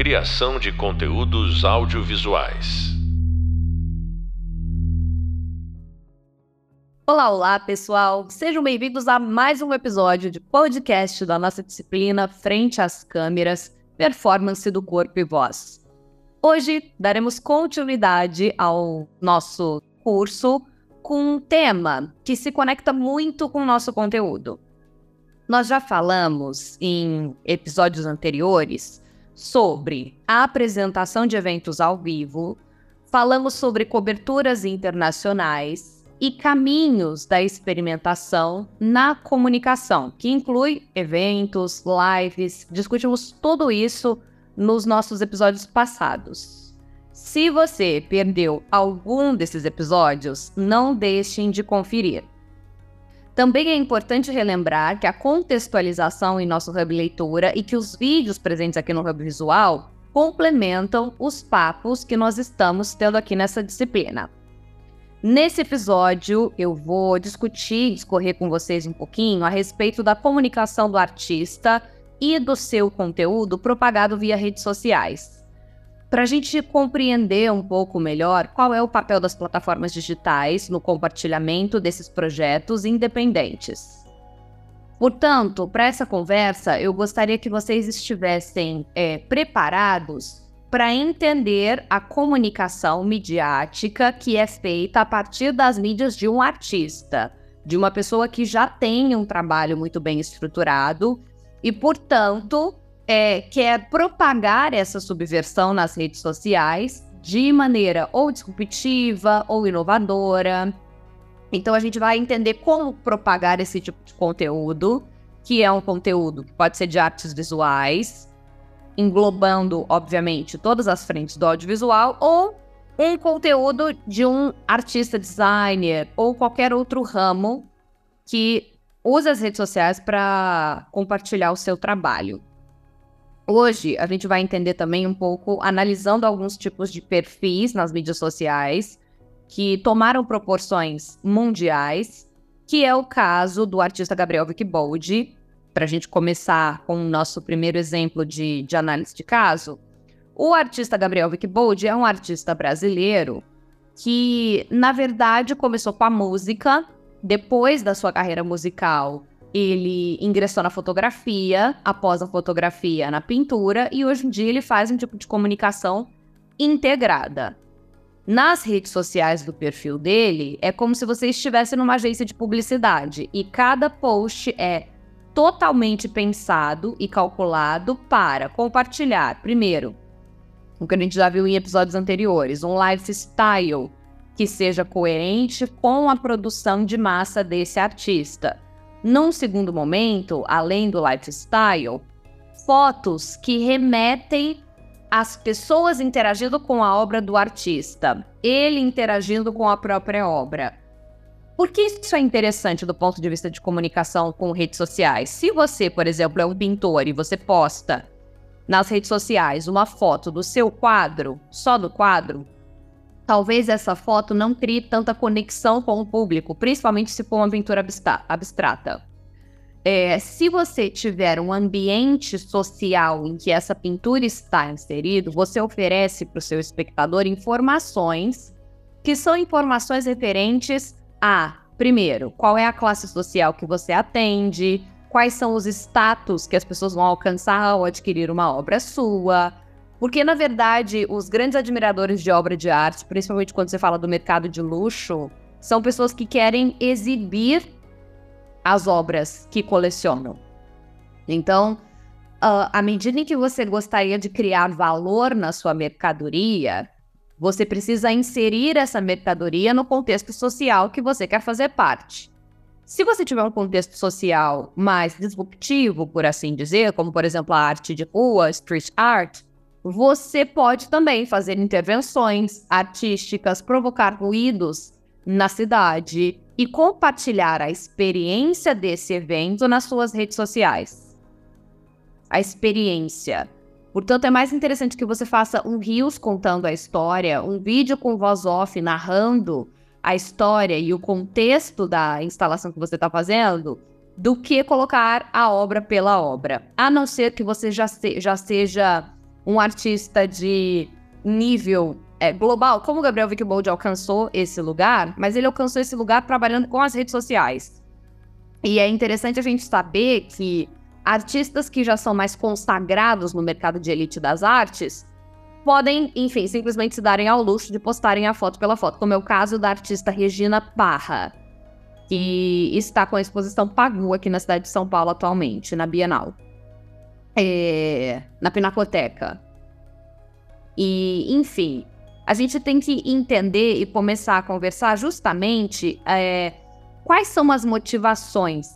Criação de conteúdos audiovisuais. Olá, olá, pessoal! Sejam bem-vindos a mais um episódio de podcast da nossa disciplina Frente às Câmeras, Performance do Corpo e Voz. Hoje daremos continuidade ao nosso curso com um tema que se conecta muito com o nosso conteúdo. Nós já falamos em episódios anteriores sobre a apresentação de eventos ao vivo, falamos sobre coberturas internacionais e caminhos da experimentação na comunicação, que inclui eventos, lives, discutimos tudo isso nos nossos episódios passados. Se você perdeu algum desses episódios, não deixem de conferir. Também é importante relembrar que a contextualização em nosso Hub Leitura e que os vídeos presentes aqui no Hub Visual complementam os papos que nós estamos tendo aqui nessa disciplina. Nesse episódio, eu vou discutir, discorrer com vocês um pouquinho a respeito da comunicação do artista e do seu conteúdo propagado via redes sociais para a gente compreender um pouco melhor qual é o papel das plataformas digitais no compartilhamento desses projetos independentes. Portanto, para essa conversa, eu gostaria que vocês estivessem é, preparados para entender a comunicação midiática que é feita a partir das mídias de um artista, de uma pessoa que já tem um trabalho muito bem estruturado e, portanto, é, quer propagar essa subversão nas redes sociais de maneira ou disruptiva ou inovadora. Então a gente vai entender como propagar esse tipo de conteúdo, que é um conteúdo que pode ser de artes visuais, englobando, obviamente, todas as frentes do audiovisual, ou um conteúdo de um artista designer ou qualquer outro ramo que usa as redes sociais para compartilhar o seu trabalho. Hoje a gente vai entender também um pouco, analisando alguns tipos de perfis nas mídias sociais que tomaram proporções mundiais, que é o caso do artista Gabriel Vickbold. Para a gente começar com o nosso primeiro exemplo de, de análise de caso, o artista Gabriel Vickbold é um artista brasileiro que, na verdade, começou com a música, depois da sua carreira musical, ele ingressou na fotografia, após a fotografia na pintura, e hoje em dia ele faz um tipo de comunicação integrada. Nas redes sociais do perfil dele, é como se você estivesse numa agência de publicidade e cada post é totalmente pensado e calculado para compartilhar, primeiro, o que a gente já viu em episódios anteriores, um lifestyle que seja coerente com a produção de massa desse artista. Num segundo momento, além do lifestyle, fotos que remetem às pessoas interagindo com a obra do artista, ele interagindo com a própria obra. Por que isso é interessante do ponto de vista de comunicação com redes sociais? Se você, por exemplo, é um pintor e você posta nas redes sociais uma foto do seu quadro, só do quadro, talvez essa foto não crie tanta conexão com o público, principalmente se for uma pintura abstrata. É, se você tiver um ambiente social em que essa pintura está inserido, você oferece para o seu espectador informações que são informações referentes a, primeiro, qual é a classe social que você atende, quais são os status que as pessoas vão alcançar ao adquirir uma obra sua, porque, na verdade, os grandes admiradores de obra de arte, principalmente quando você fala do mercado de luxo, são pessoas que querem exibir as obras que colecionam. Então, uh, à medida em que você gostaria de criar valor na sua mercadoria, você precisa inserir essa mercadoria no contexto social que você quer fazer parte. Se você tiver um contexto social mais disruptivo, por assim dizer, como por exemplo a arte de rua, street art, você pode também fazer intervenções artísticas, provocar ruídos na cidade e compartilhar a experiência desse evento nas suas redes sociais. A experiência. Portanto, é mais interessante que você faça um rios contando a história, um vídeo com voz off narrando a história e o contexto da instalação que você está fazendo, do que colocar a obra pela obra. A não ser que você já, se, já seja um artista de nível é, global, como o Gabriel Wickbold alcançou esse lugar, mas ele alcançou esse lugar trabalhando com as redes sociais. E é interessante a gente saber que artistas que já são mais consagrados no mercado de elite das artes podem, enfim, simplesmente se darem ao luxo de postarem a foto pela foto, como é o caso da artista Regina Parra, que está com a exposição Pagu aqui na cidade de São Paulo atualmente, na Bienal. É, na Pinacoteca. E, enfim, a gente tem que entender e começar a conversar justamente é, quais são as motivações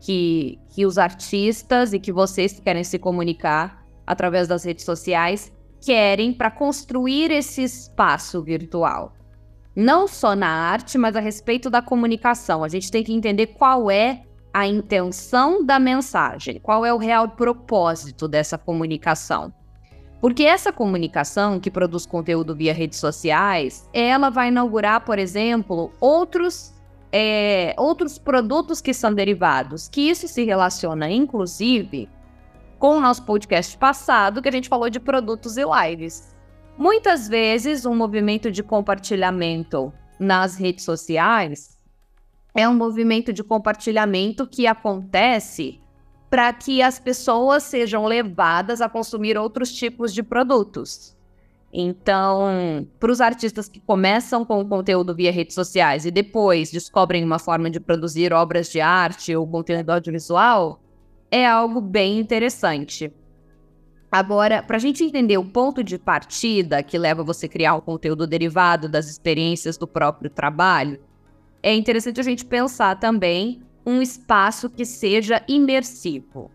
que, que os artistas e que vocês que querem se comunicar através das redes sociais querem para construir esse espaço virtual. Não só na arte, mas a respeito da comunicação. A gente tem que entender qual é a intenção da mensagem, qual é o real propósito dessa comunicação. Porque essa comunicação que produz conteúdo via redes sociais, ela vai inaugurar, por exemplo, outros, é, outros produtos que são derivados, que isso se relaciona, inclusive, com o nosso podcast passado, que a gente falou de produtos e lives. Muitas vezes, um movimento de compartilhamento nas redes sociais é um movimento de compartilhamento que acontece para que as pessoas sejam levadas a consumir outros tipos de produtos. Então, para os artistas que começam com o conteúdo via redes sociais e depois descobrem uma forma de produzir obras de arte ou conteúdo audiovisual, é algo bem interessante. Agora, para a gente entender o ponto de partida que leva você a criar um conteúdo derivado das experiências do próprio trabalho, é interessante a gente pensar também um espaço que seja imersivo.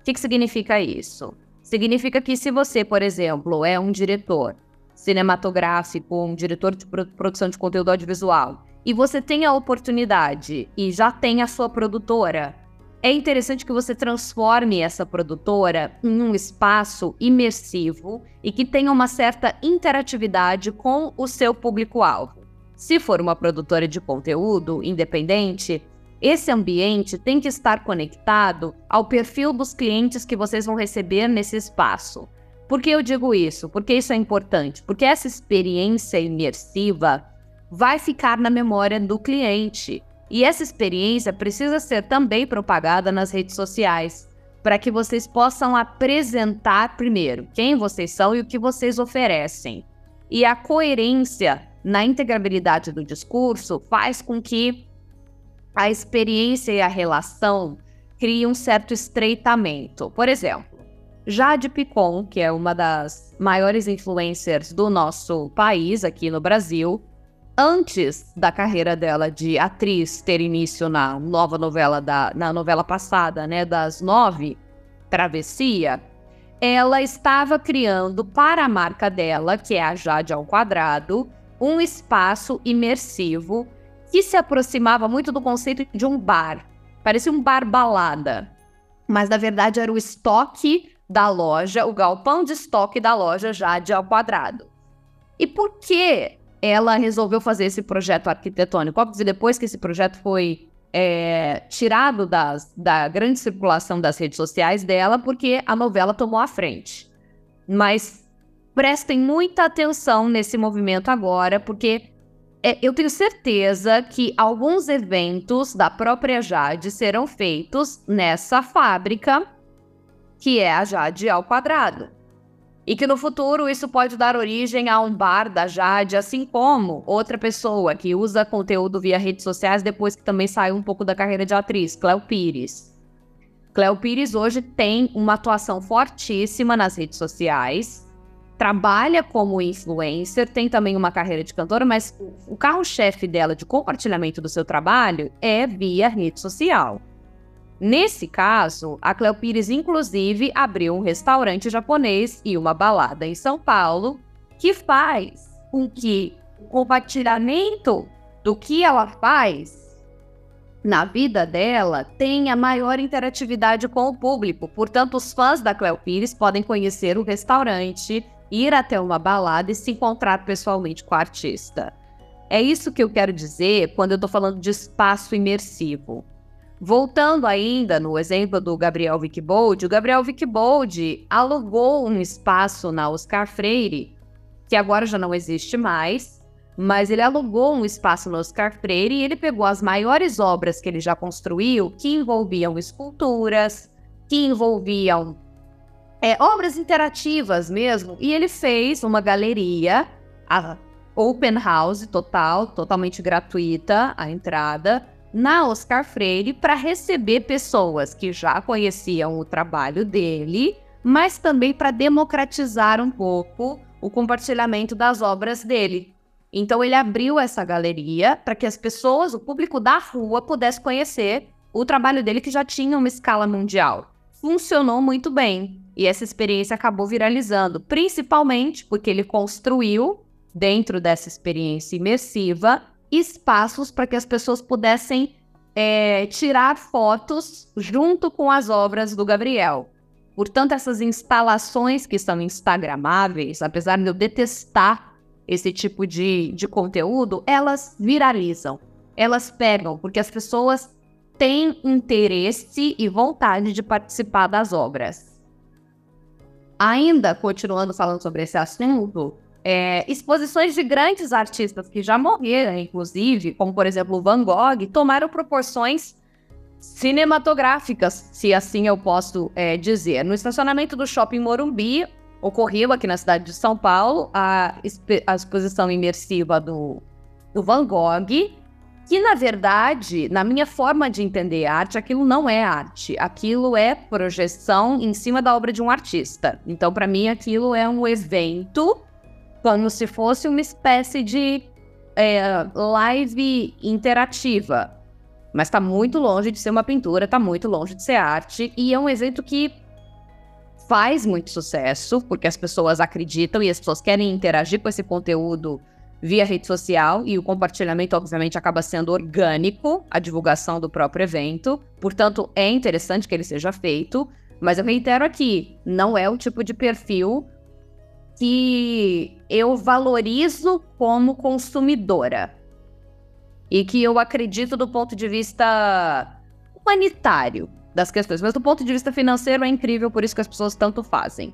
O que, que significa isso? Significa que se você, por exemplo, é um diretor cinematográfico, um diretor de produção de conteúdo audiovisual, e você tem a oportunidade e já tem a sua produtora, é interessante que você transforme essa produtora em um espaço imersivo e que tenha uma certa interatividade com o seu público-alvo. Se for uma produtora de conteúdo independente, esse ambiente tem que estar conectado ao perfil dos clientes que vocês vão receber nesse espaço. Por que eu digo isso? Porque isso é importante. Porque essa experiência imersiva vai ficar na memória do cliente. E essa experiência precisa ser também propagada nas redes sociais, para que vocês possam apresentar primeiro quem vocês são e o que vocês oferecem. E a coerência na integrabilidade do discurso faz com que a experiência e a relação criem um certo estreitamento. Por exemplo, Jade Picon, que é uma das maiores influencers do nosso país aqui no Brasil, antes da carreira dela de atriz ter início na nova novela da na novela passada, né, das nove, Travessia, ela estava criando para a marca dela, que é a Jade ao quadrado, um espaço imersivo que se aproximava muito do conceito de um bar. Parecia um bar balada, mas na verdade era o estoque da loja, o galpão de estoque da loja Jade ao quadrado. E por que ela resolveu fazer esse projeto arquitetônico. Óbvio, depois que esse projeto foi é, tirado das, da grande circulação das redes sociais dela, porque a novela tomou a frente. Mas prestem muita atenção nesse movimento agora, porque é, eu tenho certeza que alguns eventos da própria Jade serão feitos nessa fábrica, que é a Jade ao quadrado e que no futuro isso pode dar origem a um bar da Jade, assim como outra pessoa que usa conteúdo via redes sociais depois que também saiu um pouco da carreira de atriz, Cléo Pires. Cléo Pires hoje tem uma atuação fortíssima nas redes sociais, trabalha como influencer, tem também uma carreira de cantora, mas o carro-chefe dela de compartilhamento do seu trabalho é via rede social. Nesse caso, a Cleo Pires, inclusive, abriu um restaurante japonês e uma balada em São Paulo, que faz com que o compartilhamento do que ela faz na vida dela tenha maior interatividade com o público. Portanto, os fãs da Cleo Pires podem conhecer o restaurante, ir até uma balada e se encontrar pessoalmente com a artista. É isso que eu quero dizer quando eu estou falando de espaço imersivo. Voltando ainda no exemplo do Gabriel Wickbold, o Gabriel Wickbold alugou um espaço na Oscar Freire, que agora já não existe mais, mas ele alugou um espaço no Oscar Freire e ele pegou as maiores obras que ele já construiu, que envolviam esculturas, que envolviam é, obras interativas mesmo, e ele fez uma galeria, a open house total, totalmente gratuita a entrada, na Oscar Freire para receber pessoas que já conheciam o trabalho dele, mas também para democratizar um pouco o compartilhamento das obras dele. Então ele abriu essa galeria para que as pessoas, o público da rua, pudesse conhecer o trabalho dele que já tinha uma escala mundial. Funcionou muito bem e essa experiência acabou viralizando, principalmente porque ele construiu dentro dessa experiência imersiva espaços para que as pessoas pudessem é, tirar fotos junto com as obras do Gabriel. Portanto, essas instalações que são instagramáveis, apesar de eu detestar esse tipo de, de conteúdo, elas viralizam, elas pegam, porque as pessoas têm interesse e vontade de participar das obras. Ainda continuando falando sobre esse assunto, é, exposições de grandes artistas que já morreram, inclusive, como por exemplo Van Gogh, tomaram proporções cinematográficas, se assim eu posso é, dizer. No estacionamento do Shopping Morumbi, ocorreu aqui na cidade de São Paulo a, a exposição imersiva do, do Van Gogh, que na verdade, na minha forma de entender arte, aquilo não é arte, aquilo é projeção em cima da obra de um artista. Então, para mim, aquilo é um evento como se fosse uma espécie de é, live interativa. Mas está muito longe de ser uma pintura, está muito longe de ser arte, e é um evento que faz muito sucesso, porque as pessoas acreditam e as pessoas querem interagir com esse conteúdo via rede social, e o compartilhamento, obviamente, acaba sendo orgânico, a divulgação do próprio evento. Portanto, é interessante que ele seja feito, mas eu reitero aqui: não é o tipo de perfil que eu valorizo como consumidora e que eu acredito do ponto de vista humanitário das questões, mas do ponto de vista financeiro é incrível, por isso que as pessoas tanto fazem.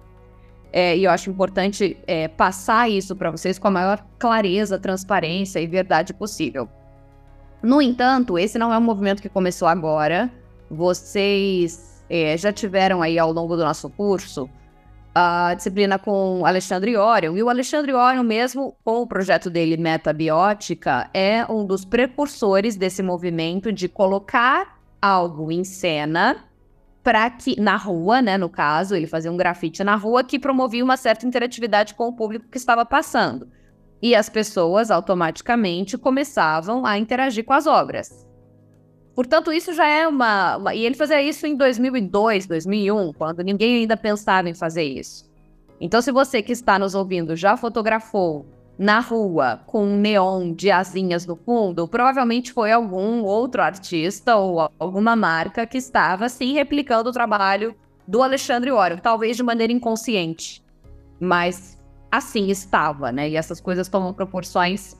É, e eu acho importante é, passar isso para vocês com a maior clareza, transparência e verdade possível. No entanto, esse não é um movimento que começou agora. Vocês é, já tiveram aí ao longo do nosso curso a disciplina com Alexandre Orion. E o Alexandre Orion, mesmo com o projeto dele Metabiótica, é um dos precursores desse movimento de colocar algo em cena para que na rua, né, no caso, ele fazia um grafite na rua que promovia uma certa interatividade com o público que estava passando. E as pessoas automaticamente começavam a interagir com as obras. Portanto, isso já é uma, uma, E ele fazia isso em 2002, 2001, quando ninguém ainda pensava em fazer isso. Então, se você que está nos ouvindo já fotografou na rua com um neon de asinhas no fundo, provavelmente foi algum outro artista ou alguma marca que estava assim replicando o trabalho do Alexandre Orion, talvez de maneira inconsciente, mas assim estava, né? E essas coisas tomam proporções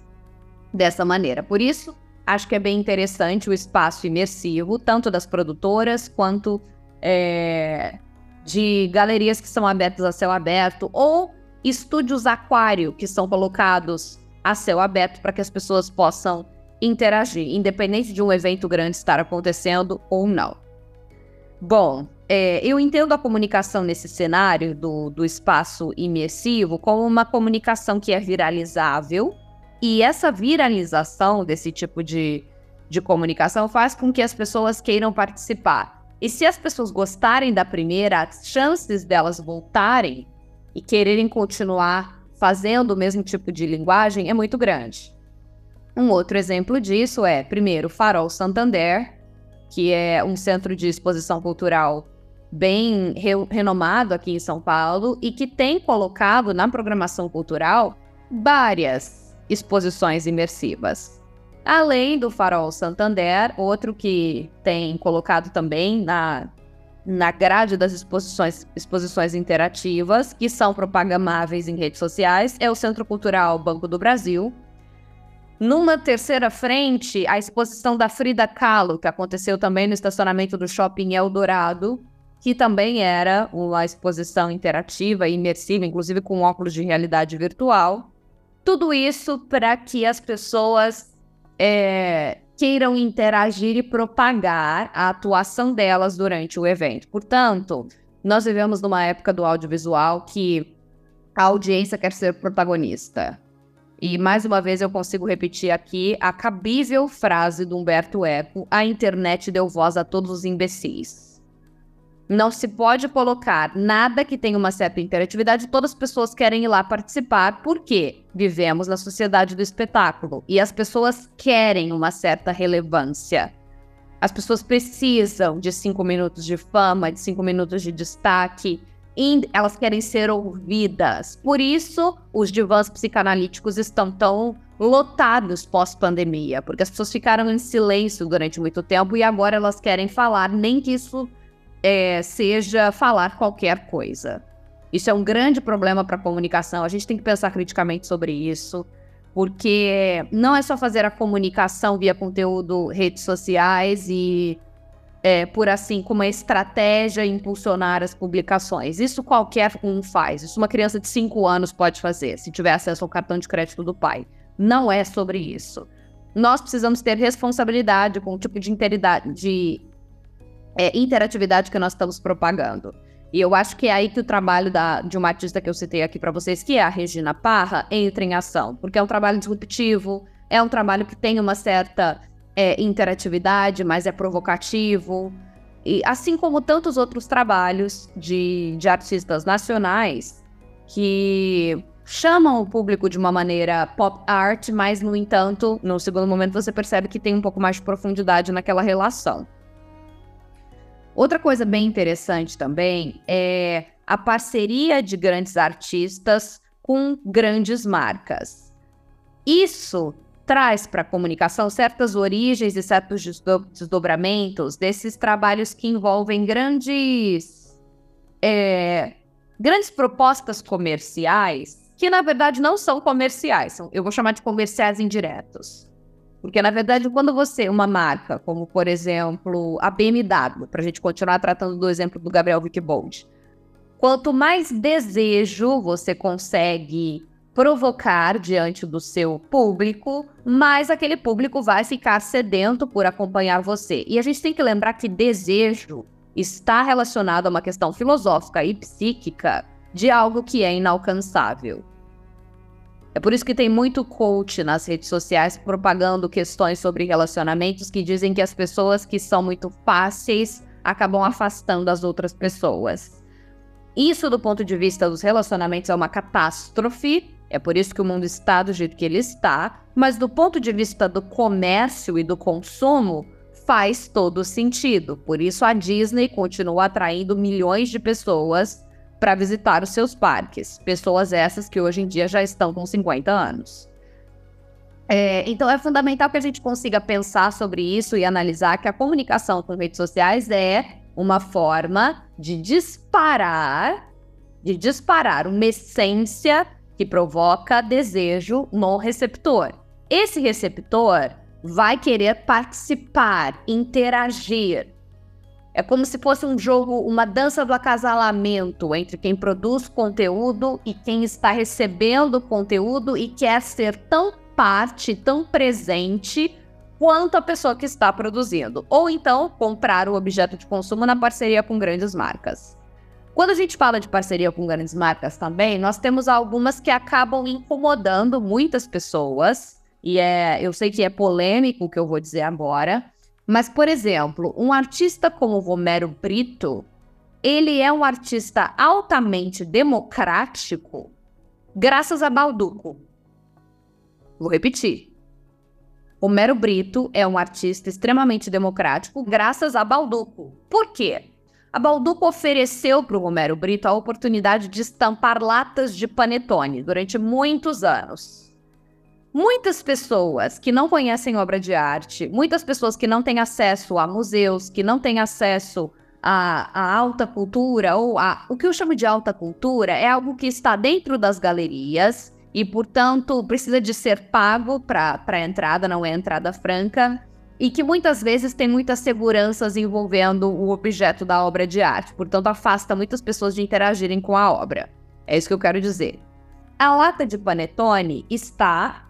dessa maneira. Por isso, acho que é bem interessante o espaço imersivo, tanto das produtoras quanto é, de galerias que são abertas a céu aberto ou estúdios aquário que são colocados a céu aberto para que as pessoas possam interagir, independente de um evento grande estar acontecendo ou não. Bom, é, eu entendo a comunicação nesse cenário do, do espaço imersivo como uma comunicação que é viralizável, e essa viralização desse tipo de, de comunicação faz com que as pessoas queiram participar. E se as pessoas gostarem da primeira, as chances delas voltarem e quererem continuar fazendo o mesmo tipo de linguagem é muito grande. Um outro exemplo disso é, primeiro, Farol Santander, que é um centro de exposição cultural bem re renomado aqui em São Paulo e que tem colocado na programação cultural várias exposições imersivas. Além do Farol Santander, outro que tem colocado também na, na grade das exposições, exposições interativas, que são propagáveis em redes sociais, é o Centro Cultural Banco do Brasil. Numa terceira frente, a exposição da Frida Kahlo, que aconteceu também no estacionamento do Shopping Eldorado, que também era uma exposição interativa e imersiva, inclusive com óculos de realidade virtual. Tudo isso para que as pessoas é, queiram interagir e propagar a atuação delas durante o evento. Portanto, nós vivemos numa época do audiovisual que a audiência quer ser protagonista. E mais uma vez eu consigo repetir aqui a cabível frase do Humberto Eco: a internet deu voz a todos os imbecis. Não se pode colocar nada que tenha uma certa interatividade, todas as pessoas querem ir lá participar, porque vivemos na sociedade do espetáculo. E as pessoas querem uma certa relevância. As pessoas precisam de cinco minutos de fama, de cinco minutos de destaque, elas querem ser ouvidas. Por isso, os divãs psicanalíticos estão tão lotados pós-pandemia, porque as pessoas ficaram em silêncio durante muito tempo e agora elas querem falar, nem que isso é, seja falar qualquer coisa. Isso é um grande problema para a comunicação. A gente tem que pensar criticamente sobre isso, porque não é só fazer a comunicação via conteúdo, redes sociais e é, por assim, como uma estratégia impulsionar as publicações. Isso qualquer um faz. Isso uma criança de 5 anos pode fazer, se tiver acesso ao cartão de crédito do pai. Não é sobre isso. Nós precisamos ter responsabilidade com o tipo de, de é, interatividade que nós estamos propagando. E eu acho que é aí que o trabalho da, de uma artista que eu citei aqui para vocês, que é a Regina Parra, entra em ação. Porque é um trabalho disruptivo, é um trabalho que tem uma certa é, interatividade, mas é provocativo. E assim como tantos outros trabalhos de, de artistas nacionais que chamam o público de uma maneira pop art, mas, no entanto, no segundo momento você percebe que tem um pouco mais de profundidade naquela relação. Outra coisa bem interessante também é a parceria de grandes artistas com grandes marcas. Isso traz para a comunicação certas origens e certos desdobramentos desses trabalhos que envolvem grandes, é, grandes propostas comerciais que na verdade não são comerciais, são, eu vou chamar de comerciais indiretos. Porque na verdade, quando você, uma marca, como por exemplo a BMW, para a gente continuar tratando do exemplo do Gabriel Wickbold, quanto mais desejo você consegue provocar diante do seu público, mais aquele público vai ficar sedento por acompanhar você. E a gente tem que lembrar que desejo está relacionado a uma questão filosófica e psíquica de algo que é inalcançável. É por isso que tem muito coach nas redes sociais propagando questões sobre relacionamentos que dizem que as pessoas que são muito fáceis acabam afastando as outras pessoas. Isso, do ponto de vista dos relacionamentos, é uma catástrofe é por isso que o mundo está do jeito que ele está, mas do ponto de vista do comércio e do consumo, faz todo sentido. Por isso a Disney continua atraindo milhões de pessoas para visitar os seus parques. Pessoas essas que hoje em dia já estão com 50 anos. É, então é fundamental que a gente consiga pensar sobre isso e analisar que a comunicação com redes sociais é uma forma de disparar, de disparar uma essência que provoca desejo no receptor. Esse receptor vai querer participar, interagir. É como se fosse um jogo, uma dança do acasalamento entre quem produz conteúdo e quem está recebendo conteúdo e quer ser tão parte, tão presente quanto a pessoa que está produzindo. Ou então comprar o objeto de consumo na parceria com grandes marcas. Quando a gente fala de parceria com grandes marcas também, nós temos algumas que acabam incomodando muitas pessoas. E é, eu sei que é polêmico o que eu vou dizer agora, mas por exemplo, um artista como Romero Brito, ele é um artista altamente democrático graças a Balduco. Vou repetir. Romero Brito é um artista extremamente democrático graças a Balduco. Por quê? A Balduco ofereceu para o Romero Brito a oportunidade de estampar latas de panetone durante muitos anos. Muitas pessoas que não conhecem obra de arte, muitas pessoas que não têm acesso a museus, que não têm acesso à, alta cultura, ou a, o que eu chamo de alta cultura é algo que está dentro das galerias e, portanto, precisa de ser pago para a entrada, não é entrada franca, e que muitas vezes tem muitas seguranças envolvendo o objeto da obra de arte, portanto, afasta muitas pessoas de interagirem com a obra. É isso que eu quero dizer. A lata de panetone está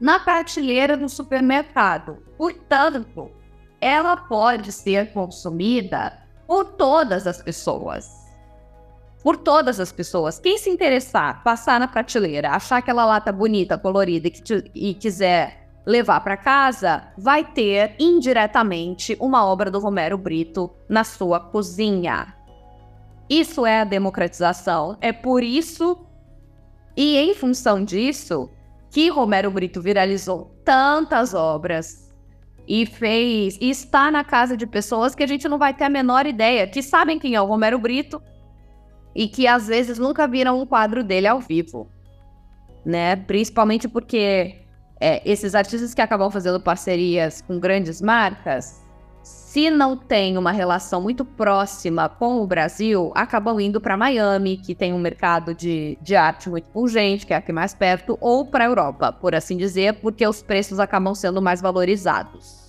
na prateleira do supermercado, portanto, ela pode ser consumida por todas as pessoas por todas as pessoas. Quem se interessar, passar na prateleira, achar aquela lata bonita, colorida e, que e quiser levar para casa, vai ter indiretamente uma obra do Romero Brito na sua cozinha. Isso é a democratização. É por isso e em função disso que Romero Brito viralizou tantas obras e fez e está na casa de pessoas que a gente não vai ter a menor ideia, que sabem quem é o Romero Brito, e que às vezes nunca viram um quadro dele ao vivo, né? Principalmente porque é, esses artistas que acabam fazendo parcerias com grandes marcas, se não tem uma relação muito próxima com o Brasil, acabam indo para Miami, que tem um mercado de, de arte muito pungente, que é aqui mais perto, ou para a Europa, por assim dizer, porque os preços acabam sendo mais valorizados.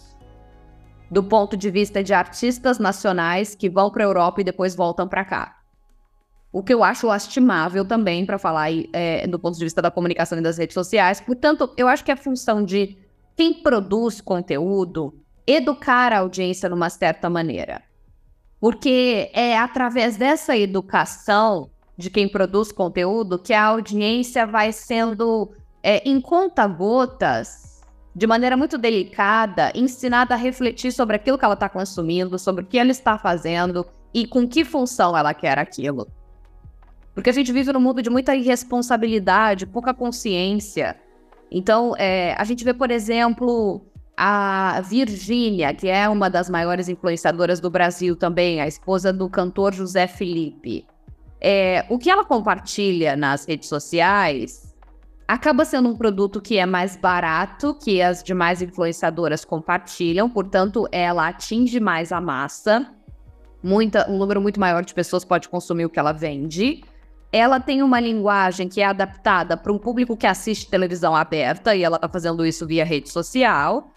Do ponto de vista de artistas nacionais que vão para a Europa e depois voltam para cá. O que eu acho lastimável também, para falar é, do ponto de vista da comunicação e das redes sociais. Portanto, eu acho que a função de quem produz conteúdo educar a audiência de uma certa maneira. Porque é através dessa educação de quem produz conteúdo que a audiência vai sendo, é, em conta-gotas, de maneira muito delicada, ensinada a refletir sobre aquilo que ela está consumindo, sobre o que ela está fazendo e com que função ela quer aquilo. Porque a gente vive num mundo de muita irresponsabilidade, pouca consciência. Então, é, a gente vê, por exemplo, a Virgínia, que é uma das maiores influenciadoras do Brasil também, a esposa do cantor José Felipe. É, o que ela compartilha nas redes sociais acaba sendo um produto que é mais barato que as demais influenciadoras compartilham, portanto, ela atinge mais a massa. Muita, um número muito maior de pessoas pode consumir o que ela vende ela tem uma linguagem que é adaptada para um público que assiste televisão aberta e ela está fazendo isso via rede social.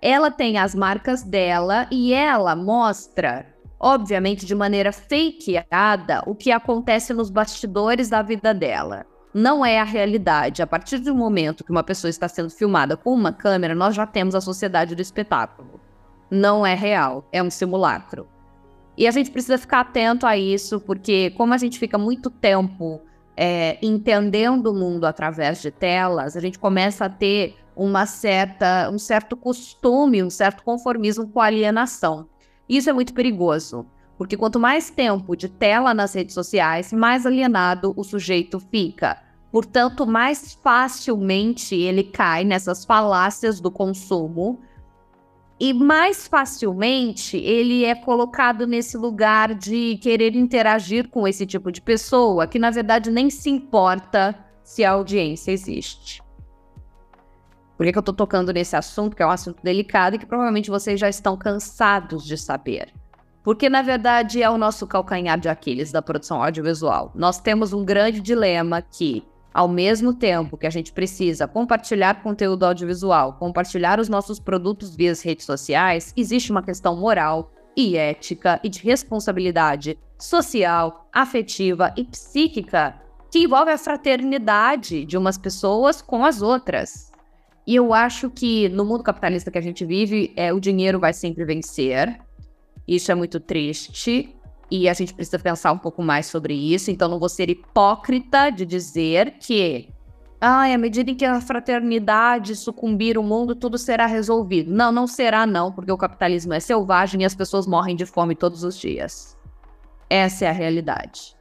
Ela tem as marcas dela e ela mostra, obviamente de maneira fakeada, o que acontece nos bastidores da vida dela. Não é a realidade. A partir do momento que uma pessoa está sendo filmada com uma câmera, nós já temos a sociedade do espetáculo. Não é real, é um simulacro. E a gente precisa ficar atento a isso, porque como a gente fica muito tempo é, entendendo o mundo através de telas, a gente começa a ter uma certa, um certo costume, um certo conformismo com a alienação. Isso é muito perigoso, porque quanto mais tempo de tela nas redes sociais, mais alienado o sujeito fica. Portanto, mais facilmente ele cai nessas falácias do consumo e mais facilmente ele é colocado nesse lugar de querer interagir com esse tipo de pessoa, que na verdade nem se importa se a audiência existe. Por que, que eu estou tocando nesse assunto, que é um assunto delicado e que provavelmente vocês já estão cansados de saber? Porque, na verdade, é o nosso calcanhar de Aquiles da produção audiovisual. Nós temos um grande dilema que ao mesmo tempo que a gente precisa compartilhar conteúdo audiovisual, compartilhar os nossos produtos via redes sociais, existe uma questão moral e ética e de responsabilidade social, afetiva e psíquica que envolve a fraternidade de umas pessoas com as outras. E eu acho que no mundo capitalista que a gente vive, é, o dinheiro vai sempre vencer. Isso é muito triste e a gente precisa pensar um pouco mais sobre isso. Então, não vou ser hipócrita de dizer que, ah, à medida em que a fraternidade sucumbir o mundo, tudo será resolvido. Não, não será, não, porque o capitalismo é selvagem e as pessoas morrem de fome todos os dias. Essa é a realidade.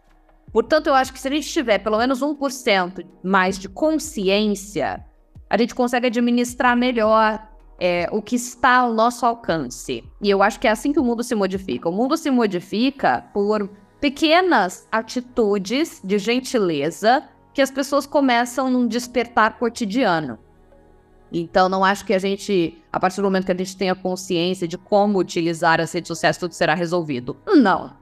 Portanto, eu acho que se a gente tiver pelo menos 1% mais de consciência, a gente consegue administrar melhor é, o que está ao nosso alcance. E eu acho que é assim que o mundo se modifica. O mundo se modifica por pequenas atitudes de gentileza que as pessoas começam num despertar cotidiano. Então, não acho que a gente, a partir do momento que a gente tenha consciência de como utilizar as redes sociais, tudo será resolvido. Não.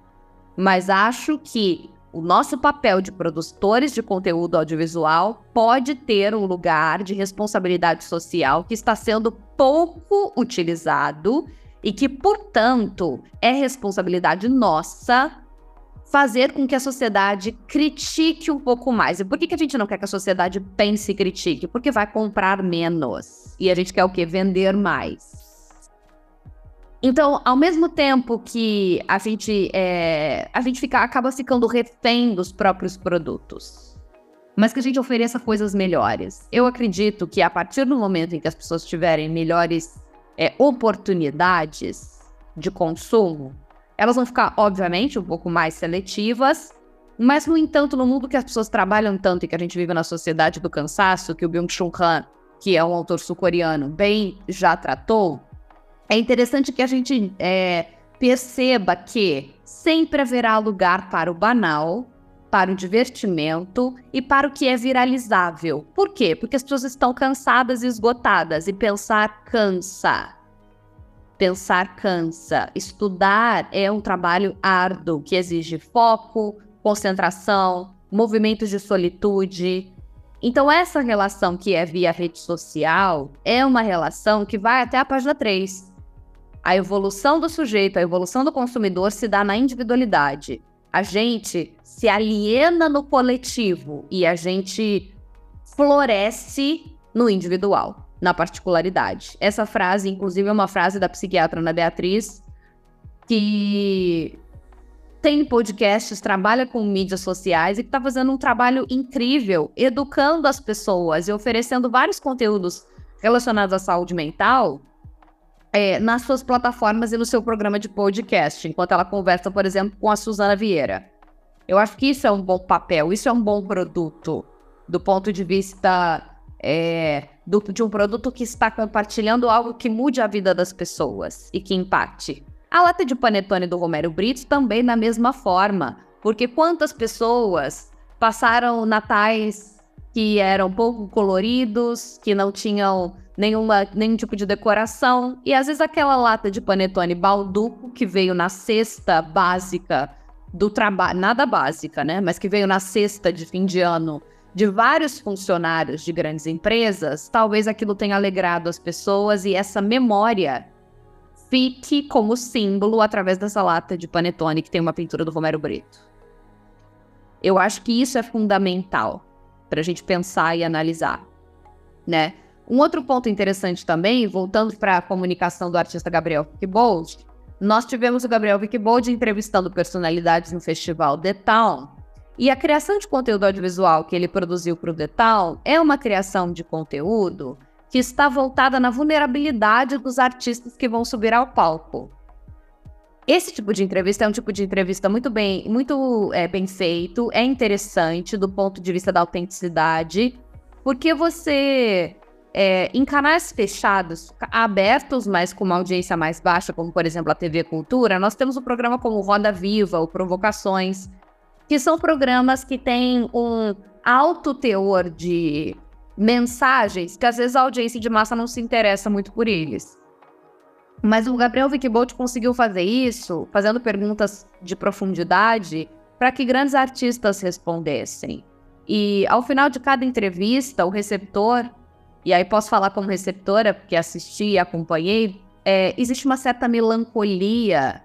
Mas acho que o nosso papel de produtores de conteúdo audiovisual pode ter um lugar de responsabilidade social que está sendo pouco utilizado e que, portanto, é responsabilidade nossa fazer com que a sociedade critique um pouco mais. E por que, a gente não quer que a sociedade pense e critique? Porque vai comprar menos. E a gente quer o quê? Vender mais. Então, ao mesmo tempo que a gente, é, a gente fica, acaba ficando refém dos próprios produtos, mas que a gente ofereça coisas melhores. Eu acredito que a partir do momento em que as pessoas tiverem melhores é, oportunidades de consumo, elas vão ficar, obviamente, um pouco mais seletivas, mas, no entanto, no mundo que as pessoas trabalham tanto e que a gente vive na sociedade do cansaço, que o Byung-Chul Han, que é um autor sul-coreano, bem já tratou, é interessante que a gente é, perceba que sempre haverá lugar para o banal, para o divertimento e para o que é viralizável. Por quê? Porque as pessoas estão cansadas e esgotadas e pensar cansa. Pensar cansa. Estudar é um trabalho árduo que exige foco, concentração, movimentos de solitude. Então, essa relação que é via rede social é uma relação que vai até a página 3. A evolução do sujeito, a evolução do consumidor se dá na individualidade. A gente se aliena no coletivo e a gente floresce no individual na particularidade. Essa frase, inclusive, é uma frase da psiquiatra Ana Beatriz, que tem podcasts, trabalha com mídias sociais e que está fazendo um trabalho incrível, educando as pessoas e oferecendo vários conteúdos relacionados à saúde mental é, nas suas plataformas e no seu programa de podcast, enquanto ela conversa, por exemplo, com a Suzana Vieira. Eu acho que isso é um bom papel, isso é um bom produto do ponto de vista é, do, de um produto que está compartilhando algo que mude a vida das pessoas e que impacte. A lata de panetone do Romero Brito também da mesma forma, porque quantas pessoas passaram natais que eram pouco coloridos, que não tinham nenhuma, nenhum tipo de decoração, e às vezes aquela lata de panetone balduco que veio na cesta básica do trabalho, nada básica, né? Mas que veio na cesta de fim de ano de vários funcionários de grandes empresas, talvez aquilo tenha alegrado as pessoas e essa memória fique como símbolo através dessa lata de panetone que tem uma pintura do Romero Brito. Eu acho que isso é fundamental para a gente pensar e analisar, né? Um outro ponto interessante também, voltando para a comunicação do artista Gabriel Wickbold, nós tivemos o Gabriel Wickbold entrevistando personalidades no festival The Town, e a criação de conteúdo audiovisual que ele produziu para o Detal é uma criação de conteúdo que está voltada na vulnerabilidade dos artistas que vão subir ao palco. Esse tipo de entrevista é um tipo de entrevista muito bem, muito é, bem feito, é interessante do ponto de vista da autenticidade, porque você é, em canais fechados, abertos, mas com uma audiência mais baixa, como por exemplo a TV Cultura, nós temos um programa como Roda Viva ou Provocações, que são programas que têm um alto teor de mensagens que às vezes a audiência de massa não se interessa muito por eles. Mas o Gabriel Wickbold conseguiu fazer isso, fazendo perguntas de profundidade, para que grandes artistas respondessem. E ao final de cada entrevista, o receptor, e aí posso falar como receptora, porque assisti e acompanhei, é, existe uma certa melancolia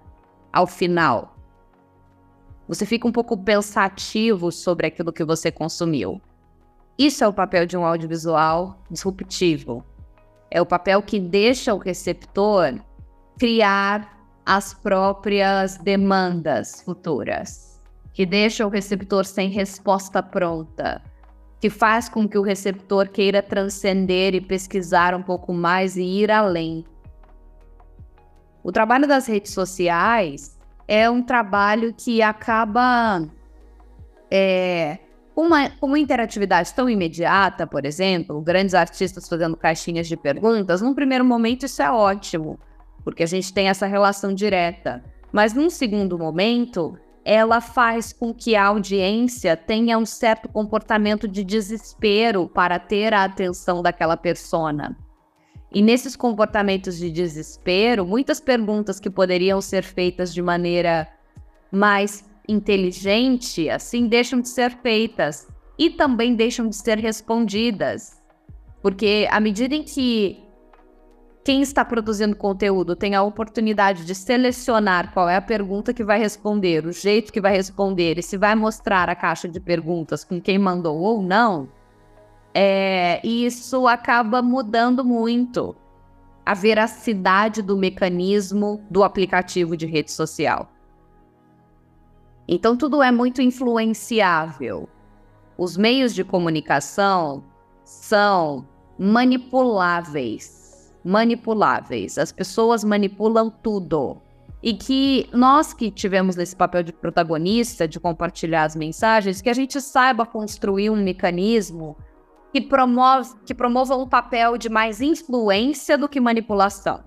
ao final. Você fica um pouco pensativo sobre aquilo que você consumiu. Isso é o papel de um audiovisual disruptivo. É o papel que deixa o receptor criar as próprias demandas futuras, que deixa o receptor sem resposta pronta, que faz com que o receptor queira transcender e pesquisar um pouco mais e ir além. O trabalho das redes sociais é um trabalho que acaba é, uma, uma interatividade tão imediata, por exemplo, grandes artistas fazendo caixinhas de perguntas, num primeiro momento isso é ótimo, porque a gente tem essa relação direta. Mas num segundo momento, ela faz com que a audiência tenha um certo comportamento de desespero para ter a atenção daquela persona. E nesses comportamentos de desespero, muitas perguntas que poderiam ser feitas de maneira mais inteligente, assim, deixam de ser feitas e também deixam de ser respondidas. Porque à medida em que quem está produzindo conteúdo tem a oportunidade de selecionar qual é a pergunta que vai responder, o jeito que vai responder e se vai mostrar a caixa de perguntas com quem mandou ou não, é, isso acaba mudando muito a veracidade do mecanismo do aplicativo de rede social. Então, tudo é muito influenciável. Os meios de comunicação são manipuláveis. Manipuláveis. As pessoas manipulam tudo. E que nós que tivemos nesse papel de protagonista, de compartilhar as mensagens, que a gente saiba construir um mecanismo que, promove, que promova um papel de mais influência do que manipulação.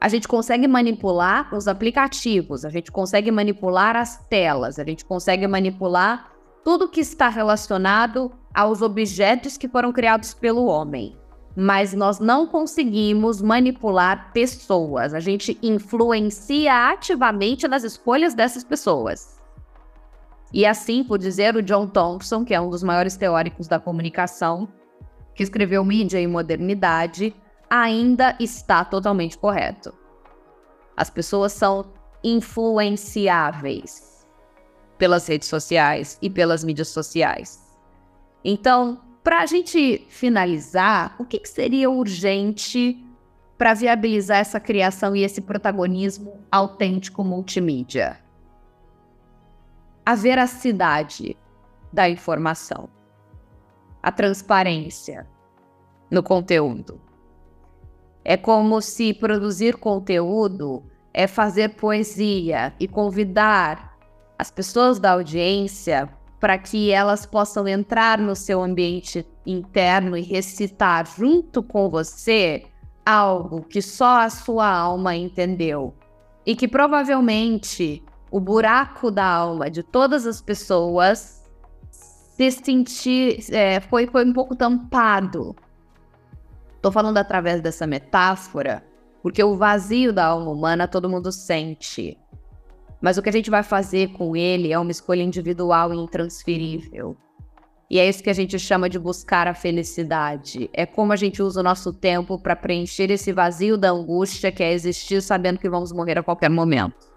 A gente consegue manipular os aplicativos, a gente consegue manipular as telas, a gente consegue manipular tudo que está relacionado aos objetos que foram criados pelo homem. Mas nós não conseguimos manipular pessoas. A gente influencia ativamente nas escolhas dessas pessoas. E assim, por dizer o John Thompson, que é um dos maiores teóricos da comunicação, que escreveu Mídia e Modernidade, ainda está totalmente correto. As pessoas são influenciáveis pelas redes sociais e pelas mídias sociais. Então, para a gente finalizar, o que, que seria urgente para viabilizar essa criação e esse protagonismo autêntico multimídia? a veracidade da informação, a transparência no conteúdo. É como se produzir conteúdo é fazer poesia e convidar as pessoas da audiência para que elas possam entrar no seu ambiente interno e recitar junto com você algo que só a sua alma entendeu e que provavelmente o buraco da alma de todas as pessoas se sentir é, foi, foi um pouco tampado. Estou falando através dessa metáfora, porque o vazio da alma humana todo mundo sente. Mas o que a gente vai fazer com ele é uma escolha individual e intransferível. E é isso que a gente chama de buscar a felicidade. É como a gente usa o nosso tempo para preencher esse vazio da angústia que é existir sabendo que vamos morrer a qualquer momento.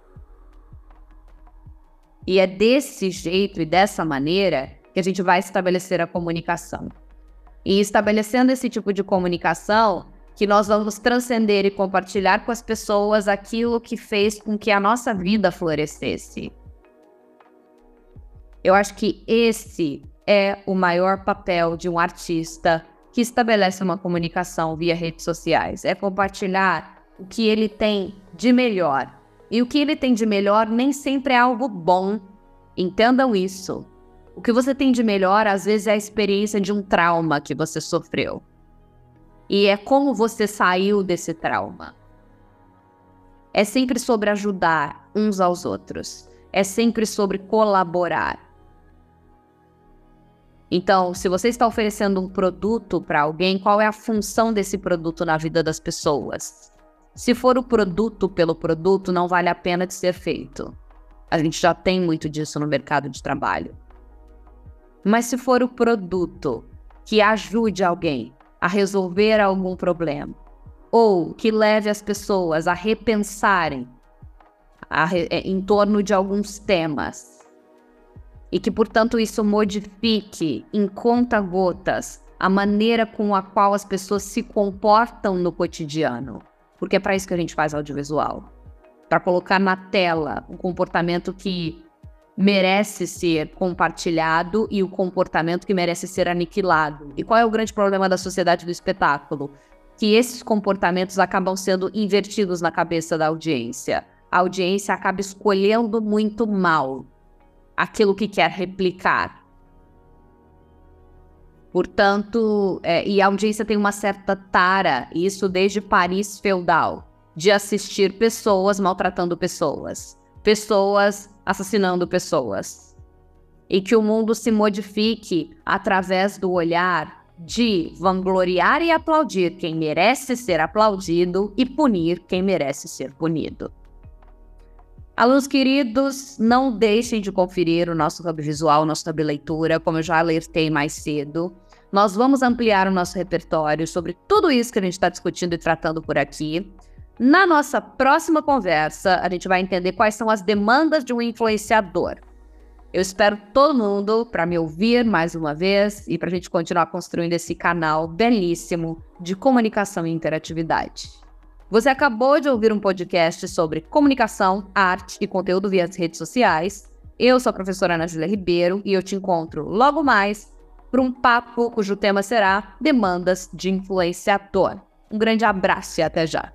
E é desse jeito e dessa maneira que a gente vai estabelecer a comunicação. E estabelecendo esse tipo de comunicação, que nós vamos transcender e compartilhar com as pessoas aquilo que fez com que a nossa vida florescesse. Eu acho que esse é o maior papel de um artista que estabelece uma comunicação via redes sociais. É compartilhar o que ele tem de melhor, e o que ele tem de melhor nem sempre é algo bom. Entendam isso. O que você tem de melhor, às vezes, é a experiência de um trauma que você sofreu. E é como você saiu desse trauma. É sempre sobre ajudar uns aos outros. É sempre sobre colaborar. Então, se você está oferecendo um produto para alguém, qual é a função desse produto na vida das pessoas? Se for o produto pelo produto, não vale a pena de ser feito. A gente já tem muito disso no mercado de trabalho. Mas se for o produto que ajude alguém a resolver algum problema, ou que leve as pessoas a repensarem a é, em torno de alguns temas, e que, portanto, isso modifique em conta-gotas a maneira com a qual as pessoas se comportam no cotidiano porque é para isso que a gente faz audiovisual para colocar na tela um comportamento que merece ser compartilhado e o comportamento que merece ser aniquilado. E qual é o grande problema da sociedade do espetáculo? Que esses comportamentos acabam sendo invertidos na cabeça da audiência. A audiência acaba escolhendo muito mal aquilo que quer replicar. Portanto, é, e a audiência tem uma certa tara, isso desde Paris feudal, de assistir pessoas maltratando pessoas, pessoas assassinando pessoas. E que o mundo se modifique através do olhar de vangloriar e aplaudir quem merece ser aplaudido e punir quem merece ser punido. Alunos queridos, não deixem de conferir o nosso hub visual, nosso hub leitura, como eu já alertei mais cedo. Nós vamos ampliar o nosso repertório sobre tudo isso que a gente está discutindo e tratando por aqui. Na nossa próxima conversa, a gente vai entender quais são as demandas de um influenciador. Eu espero todo mundo para me ouvir mais uma vez e para a gente continuar construindo esse canal belíssimo de comunicação e interatividade. Você acabou de ouvir um podcast sobre comunicação, arte e conteúdo via redes sociais. Eu sou a professora Ana Júlia Ribeiro e eu te encontro logo mais para um papo cujo tema será Demandas de Influenciador. Um grande abraço e até já!